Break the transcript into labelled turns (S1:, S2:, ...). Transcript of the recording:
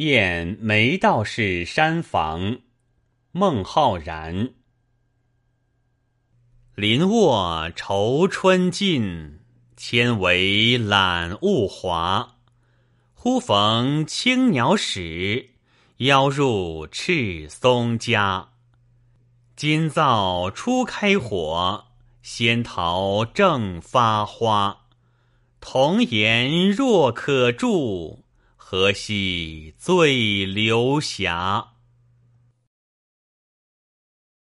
S1: 燕梅道士山房，孟浩然。林卧愁春尽，千围揽物华。忽逢青鸟使，邀入赤松家。今灶初开火，仙桃正发花。童言若可住，何惜醉流霞。